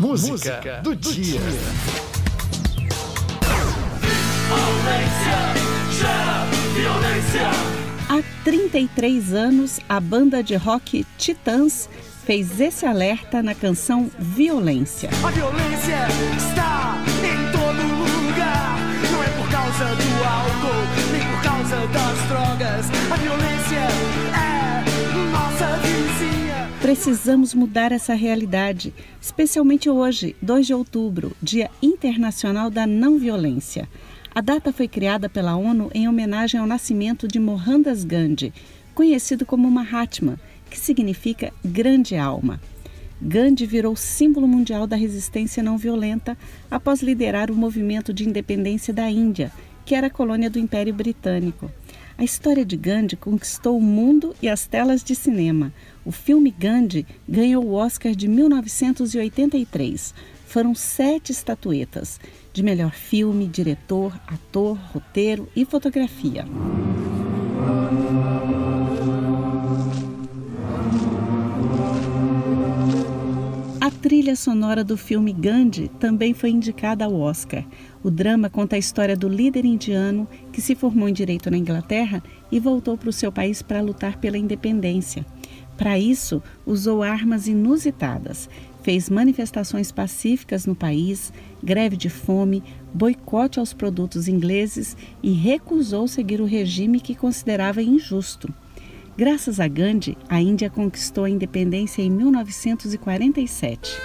música, música do, do, dia. dia. Há 33 anos, a banda de rock Titãs fez esse alerta na canção Violência. A violência está em todo lugar. Não é por causa do álcool, nem por causa das drogas. Precisamos mudar essa realidade, especialmente hoje, 2 de outubro, Dia Internacional da Não Violência. A data foi criada pela ONU em homenagem ao nascimento de Mohandas Gandhi, conhecido como Mahatma, que significa grande alma. Gandhi virou símbolo mundial da resistência não violenta após liderar o movimento de independência da Índia, que era colônia do Império Britânico. A história de Gandhi conquistou o mundo e as telas de cinema. O filme Gandhi ganhou o Oscar de 1983. Foram sete estatuetas de melhor filme, diretor, ator, roteiro e fotografia. Trilha sonora do filme Gandhi também foi indicada ao Oscar. O drama conta a história do líder indiano que se formou em direito na Inglaterra e voltou para o seu país para lutar pela independência. Para isso, usou armas inusitadas, fez manifestações pacíficas no país, greve de fome, boicote aos produtos ingleses e recusou seguir o regime que considerava injusto. Graças a Gandhi, a Índia conquistou a independência em 1947.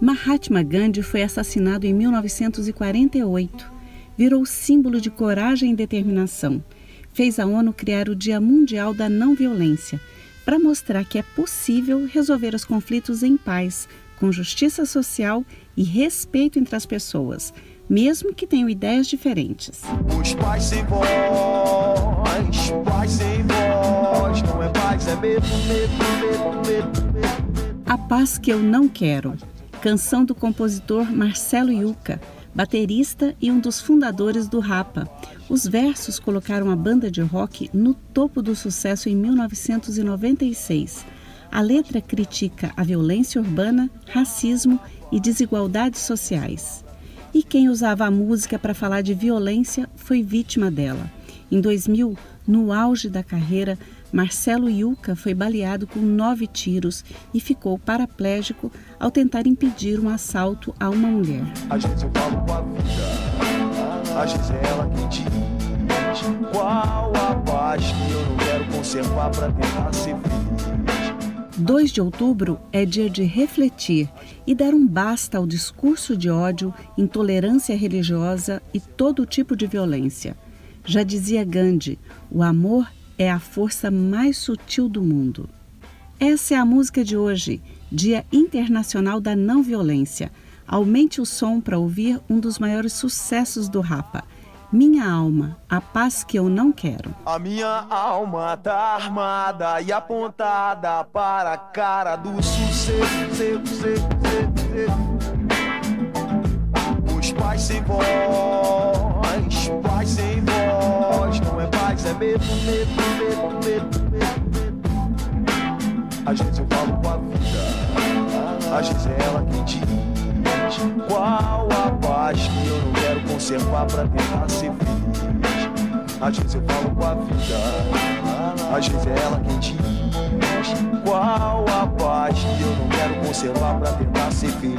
Mahatma Gandhi foi assassinado em 1948. Virou símbolo de coragem e determinação. Fez a ONU criar o Dia Mundial da Não Violência para mostrar que é possível resolver os conflitos em paz, com justiça social e respeito entre as pessoas, mesmo que tenham ideias diferentes. Os pais sem voz, pais sem voz, não é paz, é medo, medo, medo, medo. A paz que eu não quero canção do compositor Marcelo Yuca, baterista e um dos fundadores do Rapa. Os versos colocaram a banda de rock no topo do sucesso em 1996. A letra critica a violência urbana, racismo e desigualdades sociais. E quem usava a música para falar de violência foi vítima dela. Em 2000, no auge da carreira, Marcelo Yuca foi baleado com nove tiros e ficou paraplégico ao tentar impedir um assalto a uma mulher. Falo com a vida, ela quem diz qual a paz que eu não quero conservar para tentar ser feliz. 2 de outubro é dia de refletir e dar um basta ao discurso de ódio, intolerância religiosa e todo tipo de violência. Já dizia Gandhi: o amor é a força mais sutil do mundo. Essa é a música de hoje, Dia Internacional da Não Violência. Aumente o som para ouvir um dos maiores sucessos do Rapa. Minha alma, a paz que eu não quero. A minha alma tá armada e apontada para a cara do sucesso. Os pais sem voz, pais sem voz, não é paz, é medo, medo, medo, medo, medo. Às vezes eu falo com a vida, às vezes é ela quem diz qual a paz que eu não quero conservar pra tentar ser feliz. Às vezes eu falo com a vida, às vezes é ela quem diz qual a paz que eu não quero conservar pra tentar ser feliz.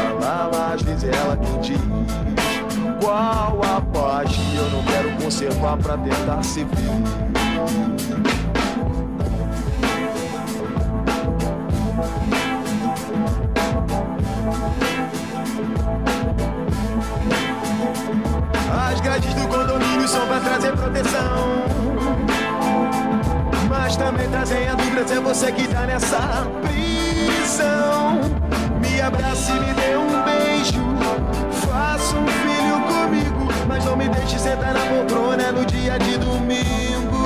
às vezes é ela quem diz qual a paz que eu não quero conservar pra tentar ser feliz. As grades do condomínio são pra trazer proteção. Mas também trazem a dúvida se é você que tá nessa prisão. Me abrace e me dê um beijo. Faça um filho comigo. Mas não me deixe sentar na poltrona no dia de domingo.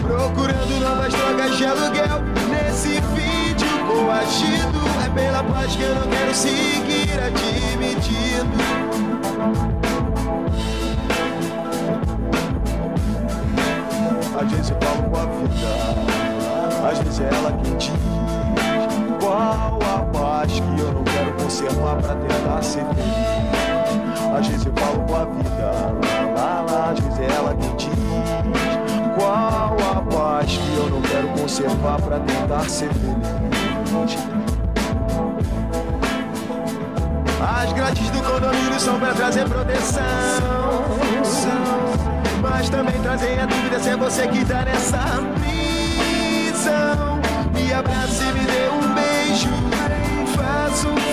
Procurando novas drogas de aluguel. Nesse vídeo coagido. É pela paz que eu não quero seguir admitindo. Quero conservar pra tentar ser feliz. Às vezes eu falo com a vida, lá, lá, lá, às vezes é ela quem diz qual a paz que eu não quero conservar pra tentar ser feliz. As grades do condomínio são pra trazer proteção. Mas também trazem a dúvida se é você que tá nessa prisão. Me abrace e me dê um beijo. Faça um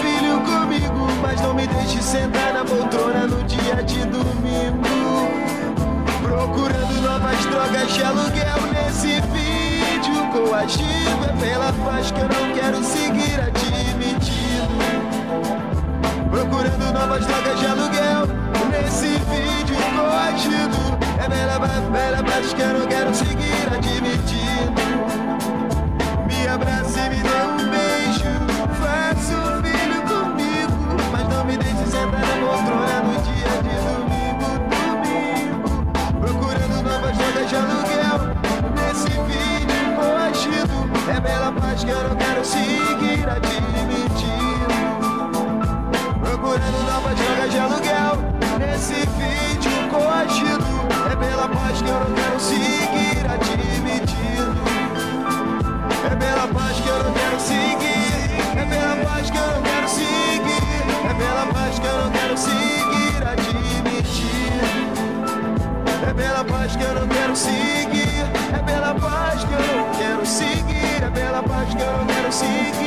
mas não me deixe sentar na poltrona no dia de domingo. Procurando novas drogas de aluguel nesse vídeo coagido. É pela paz que eu não quero seguir admitindo. Procurando novas drogas de aluguel Nesse vídeo coagido É bela paz que eu não quero seguir admitindo pela paz que eu quero seguir